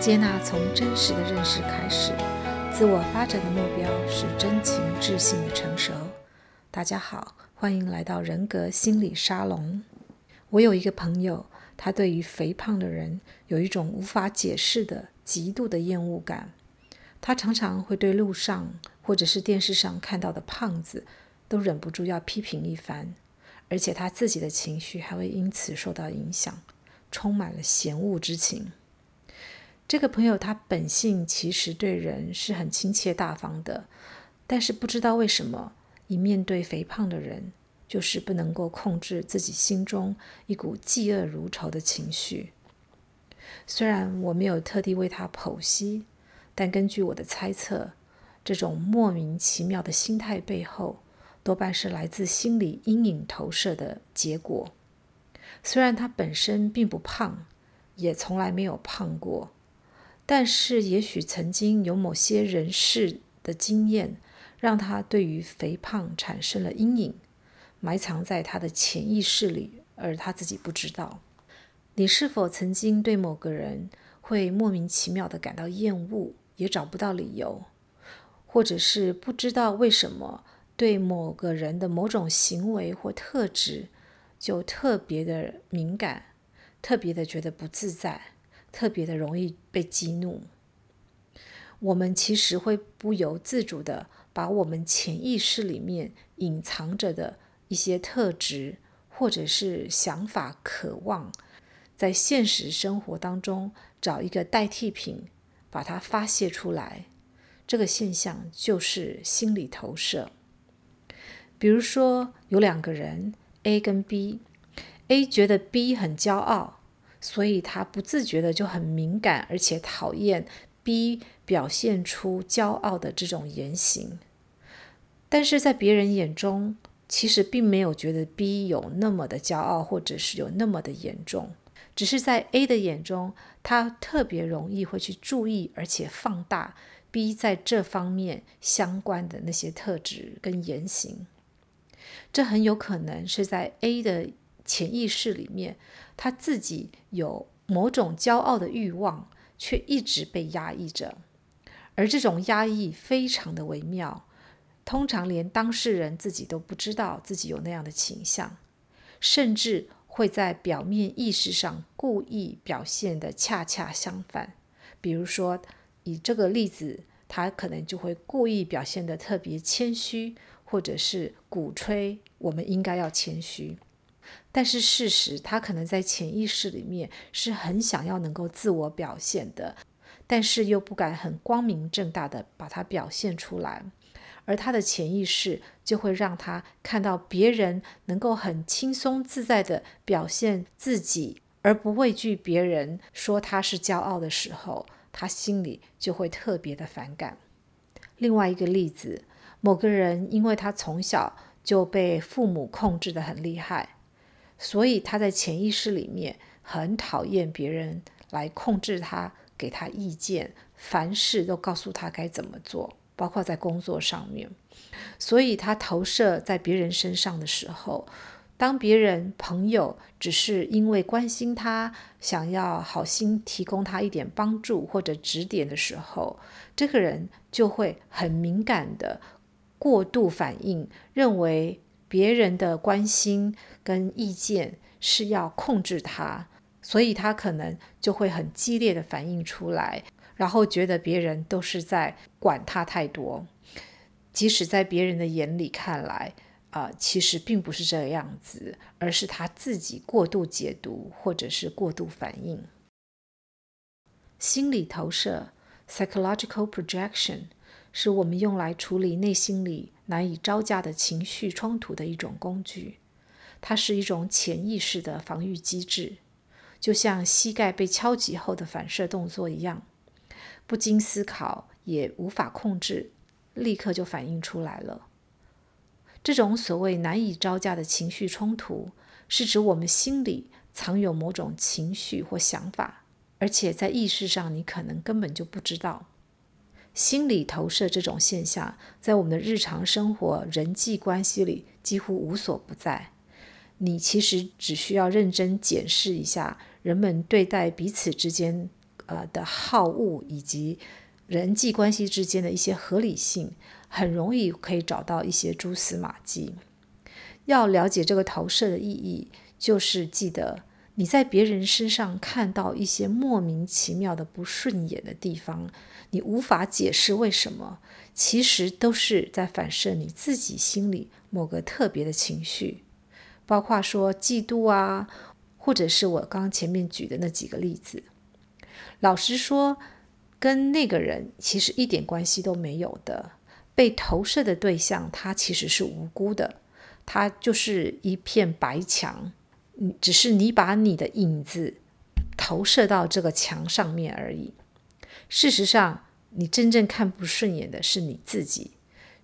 接纳从真实的认识开始，自我发展的目标是真情智性的成熟。大家好，欢迎来到人格心理沙龙。我有一个朋友，他对于肥胖的人有一种无法解释的极度的厌恶感。他常常会对路上或者是电视上看到的胖子都忍不住要批评一番，而且他自己的情绪还会因此受到影响，充满了嫌恶之情。这个朋友他本性其实对人是很亲切大方的，但是不知道为什么，一面对肥胖的人，就是不能够控制自己心中一股嫉恶如仇的情绪。虽然我没有特地为他剖析，但根据我的猜测，这种莫名其妙的心态背后，多半是来自心理阴影投射的结果。虽然他本身并不胖，也从来没有胖过。但是，也许曾经有某些人事的经验，让他对于肥胖产生了阴影，埋藏在他的潜意识里，而他自己不知道。你是否曾经对某个人会莫名其妙地感到厌恶，也找不到理由，或者是不知道为什么对某个人的某种行为或特质就特别的敏感，特别的觉得不自在？特别的容易被激怒，我们其实会不由自主的把我们潜意识里面隐藏着的一些特质或者是想法、渴望，在现实生活当中找一个代替品，把它发泄出来。这个现象就是心理投射。比如说，有两个人 A 跟 B，A 觉得 B 很骄傲。所以他不自觉的就很敏感，而且讨厌 B 表现出骄傲的这种言行。但是在别人眼中，其实并没有觉得 B 有那么的骄傲，或者是有那么的严重。只是在 A 的眼中，他特别容易会去注意，而且放大 B 在这方面相关的那些特质跟言行。这很有可能是在 A 的潜意识里面，他自己有某种骄傲的欲望，却一直被压抑着，而这种压抑非常的微妙，通常连当事人自己都不知道自己有那样的倾向，甚至会在表面意识上故意表现得恰恰相反。比如说，以这个例子，他可能就会故意表现得特别谦虚，或者是鼓吹我们应该要谦虚。但是事实，他可能在潜意识里面是很想要能够自我表现的，但是又不敢很光明正大的把它表现出来，而他的潜意识就会让他看到别人能够很轻松自在的表现自己，而不畏惧别人说他是骄傲的时候，他心里就会特别的反感。另外一个例子，某个人因为他从小就被父母控制得很厉害。所以他在潜意识里面很讨厌别人来控制他，给他意见，凡事都告诉他该怎么做，包括在工作上面。所以他投射在别人身上的时候，当别人朋友只是因为关心他，想要好心提供他一点帮助或者指点的时候，这个人就会很敏感的过度反应，认为。别人的关心跟意见是要控制他，所以他可能就会很激烈的反应出来，然后觉得别人都是在管他太多，即使在别人的眼里看来，啊、其实并不是这个样子，而是他自己过度解读或者是过度反应。心理投射 （psychological projection） 是我们用来处理内心里。难以招架的情绪冲突的一种工具，它是一种潜意识的防御机制，就像膝盖被敲击后的反射动作一样，不经思考也无法控制，立刻就反映出来了。这种所谓难以招架的情绪冲突，是指我们心里藏有某种情绪或想法，而且在意识上你可能根本就不知道。心理投射这种现象，在我们的日常生活、人际关系里几乎无所不在。你其实只需要认真检视一下人们对待彼此之间呃的好恶以及人际关系之间的一些合理性，很容易可以找到一些蛛丝马迹。要了解这个投射的意义，就是记得你在别人身上看到一些莫名其妙的不顺眼的地方，你无法解释为什么，其实都是在反射你自己心里某个特别的情绪，包括说嫉妒啊。或者是我刚前面举的那几个例子，老实说，跟那个人其实一点关系都没有的。被投射的对象，他其实是无辜的，他就是一片白墙，只是你把你的影子投射到这个墙上面而已。事实上，你真正看不顺眼的是你自己，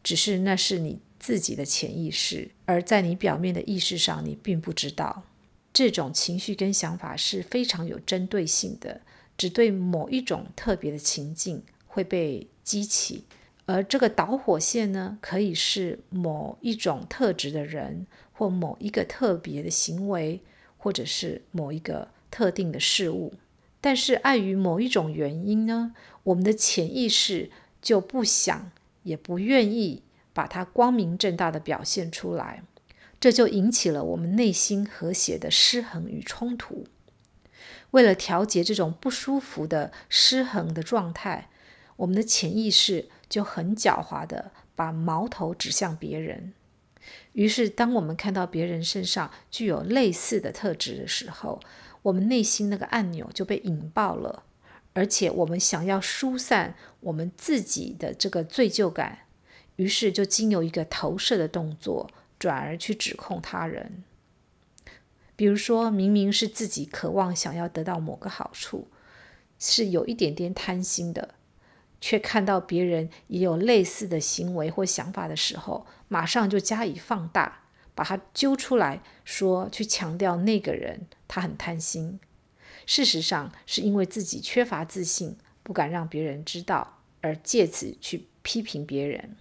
只是那是你自己的潜意识，而在你表面的意识上，你并不知道。这种情绪跟想法是非常有针对性的，只对某一种特别的情境会被激起，而这个导火线呢，可以是某一种特质的人，或某一个特别的行为，或者是某一个特定的事物。但是碍于某一种原因呢，我们的潜意识就不想，也不愿意把它光明正大的表现出来。这就引起了我们内心和谐的失衡与冲突。为了调节这种不舒服的失衡的状态，我们的潜意识就很狡猾的把矛头指向别人。于是，当我们看到别人身上具有类似的特质的时候，我们内心那个按钮就被引爆了，而且我们想要疏散我们自己的这个罪疚感，于是就经由一个投射的动作。转而去指控他人，比如说明明是自己渴望想要得到某个好处，是有一点点贪心的，却看到别人也有类似的行为或想法的时候，马上就加以放大，把他揪出来说，去强调那个人他很贪心。事实上是因为自己缺乏自信，不敢让别人知道，而借此去批评别人。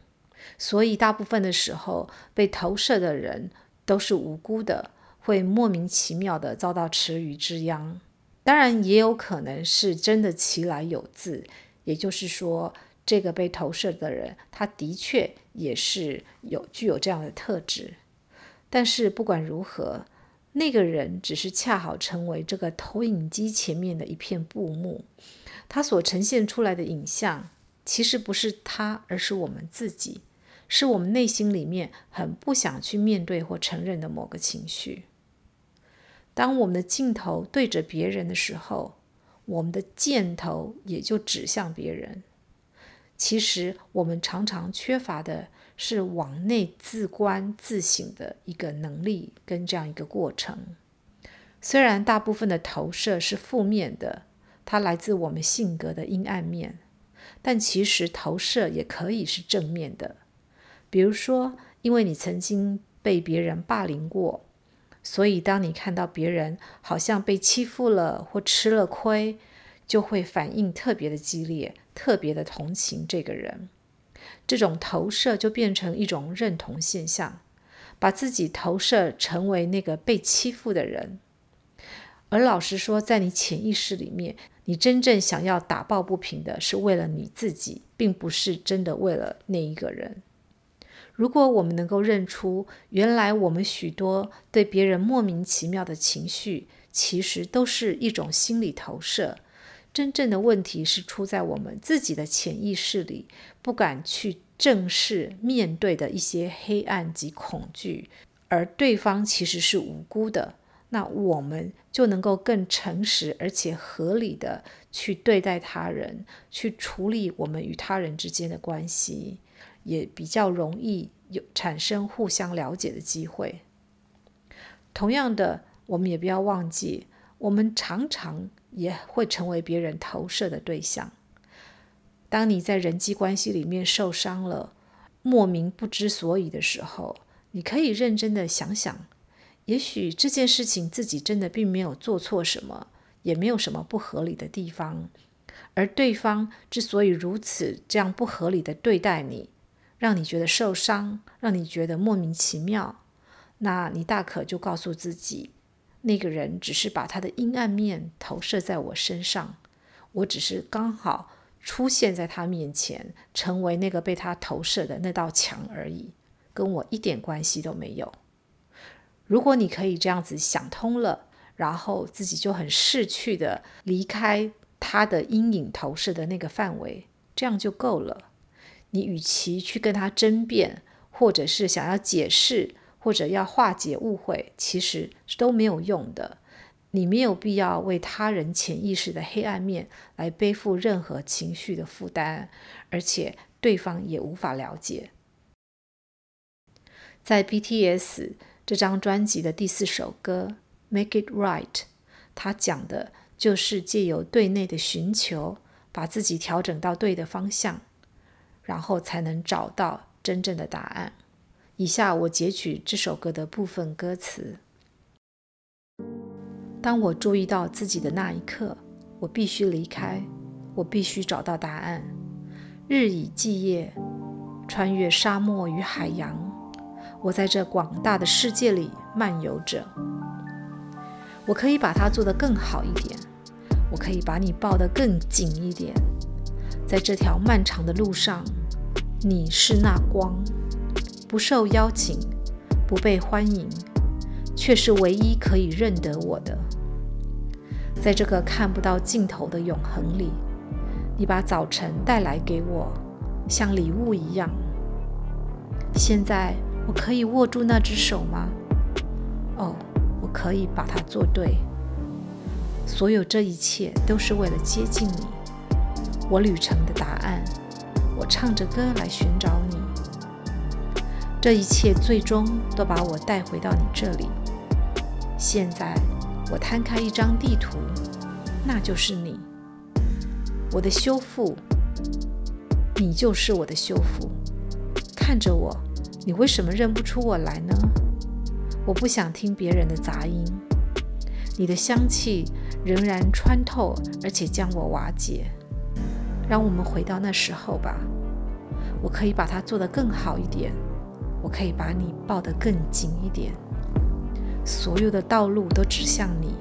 所以，大部分的时候，被投射的人都是无辜的，会莫名其妙地遭到池鱼之殃。当然，也有可能是真的其来有自，也就是说，这个被投射的人，他的确也是有具有这样的特质。但是，不管如何，那个人只是恰好成为这个投影机前面的一片布幕，他所呈现出来的影像，其实不是他，而是我们自己。是我们内心里面很不想去面对或承认的某个情绪。当我们的镜头对着别人的时候，我们的箭头也就指向别人。其实我们常常缺乏的是往内自观自省的一个能力跟这样一个过程。虽然大部分的投射是负面的，它来自我们性格的阴暗面，但其实投射也可以是正面的。比如说，因为你曾经被别人霸凌过，所以当你看到别人好像被欺负了或吃了亏，就会反应特别的激烈，特别的同情这个人。这种投射就变成一种认同现象，把自己投射成为那个被欺负的人。而老实说，在你潜意识里面，你真正想要打抱不平的是为了你自己，并不是真的为了那一个人。如果我们能够认出，原来我们许多对别人莫名其妙的情绪，其实都是一种心理投射。真正的问题是出在我们自己的潜意识里，不敢去正视面对的一些黑暗及恐惧，而对方其实是无辜的。那我们就能够更诚实而且合理的去对待他人，去处理我们与他人之间的关系。也比较容易有产生互相了解的机会。同样的，我们也不要忘记，我们常常也会成为别人投射的对象。当你在人际关系里面受伤了，莫名不知所以的时候，你可以认真的想想，也许这件事情自己真的并没有做错什么，也没有什么不合理的地方，而对方之所以如此这样不合理的对待你，让你觉得受伤，让你觉得莫名其妙，那你大可就告诉自己，那个人只是把他的阴暗面投射在我身上，我只是刚好出现在他面前，成为那个被他投射的那道墙而已，跟我一点关系都没有。如果你可以这样子想通了，然后自己就很识趣的离开他的阴影投射的那个范围，这样就够了。你与其去跟他争辩，或者是想要解释，或者要化解误会，其实都没有用的。你没有必要为他人潜意识的黑暗面来背负任何情绪的负担，而且对方也无法了解。在 BTS 这张专辑的第四首歌《Make It Right》，他讲的就是借由对内的寻求，把自己调整到对的方向，然后才能找到真正的答案。以下我截取这首歌的部分歌词。当我注意到自己的那一刻，我必须离开，我必须找到答案。日以继夜，穿越沙漠与海洋，我在这广大的世界里漫游着。我可以把它做得更好一点，我可以把你抱得更紧一点。在这条漫长的路上，你是那光，不受邀请，不被欢迎，却是唯一可以认得我的。在这个看不到尽头的永恒里，你把早晨带来给我，像礼物一样。现在我可以握住那只手吗？哦，我可以把它做对。所有这一切都是为了接近你，我旅程的答案。我唱着歌来寻找你，这一切最终都把我带回到你这里。现在。我摊开一张地图，那就是你，我的修复。你就是我的修复。看着我，你为什么认不出我来呢？我不想听别人的杂音。你的香气仍然穿透，而且将我瓦解。让我们回到那时候吧。我可以把它做得更好一点。我可以把你抱得更紧一点。所有的道路都指向你，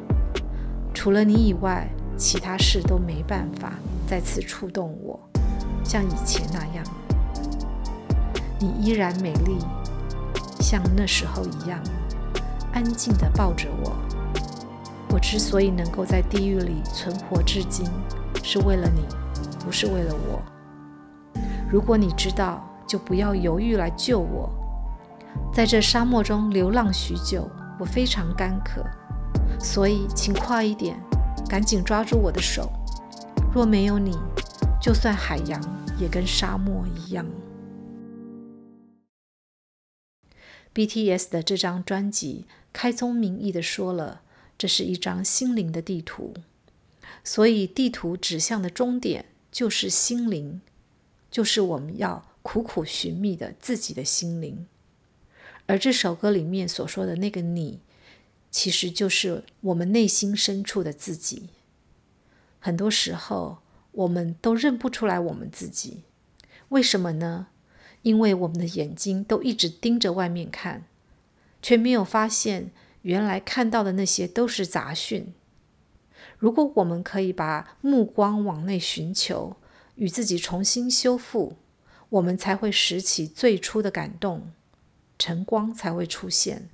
除了你以外，其他事都没办法再次触动我，像以前那样。你依然美丽，像那时候一样，安静地抱着我。我之所以能够在地狱里存活至今，是为了你，不是为了我。如果你知道，就不要犹豫来救我。在这沙漠中流浪许久。我非常干渴，所以请快一点，赶紧抓住我的手。若没有你，就算海洋也跟沙漠一样。BTS 的这张专辑开宗明义的说了，这是一张心灵的地图，所以地图指向的终点就是心灵，就是我们要苦苦寻觅的自己的心灵。而这首歌里面所说的那个你，其实就是我们内心深处的自己。很多时候，我们都认不出来我们自己，为什么呢？因为我们的眼睛都一直盯着外面看，却没有发现原来看到的那些都是杂讯。如果我们可以把目光往内寻求，与自己重新修复，我们才会拾起最初的感动。晨光才会出现。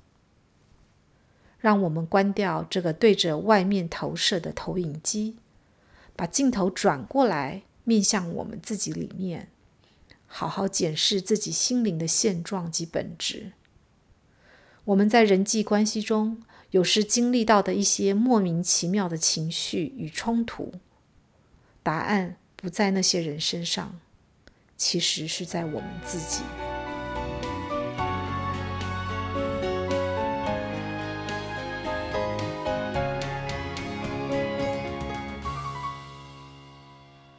让我们关掉这个对着外面投射的投影机，把镜头转过来，面向我们自己里面，好好检视自己心灵的现状及本质。我们在人际关系中，有时经历到的一些莫名其妙的情绪与冲突，答案不在那些人身上，其实是在我们自己。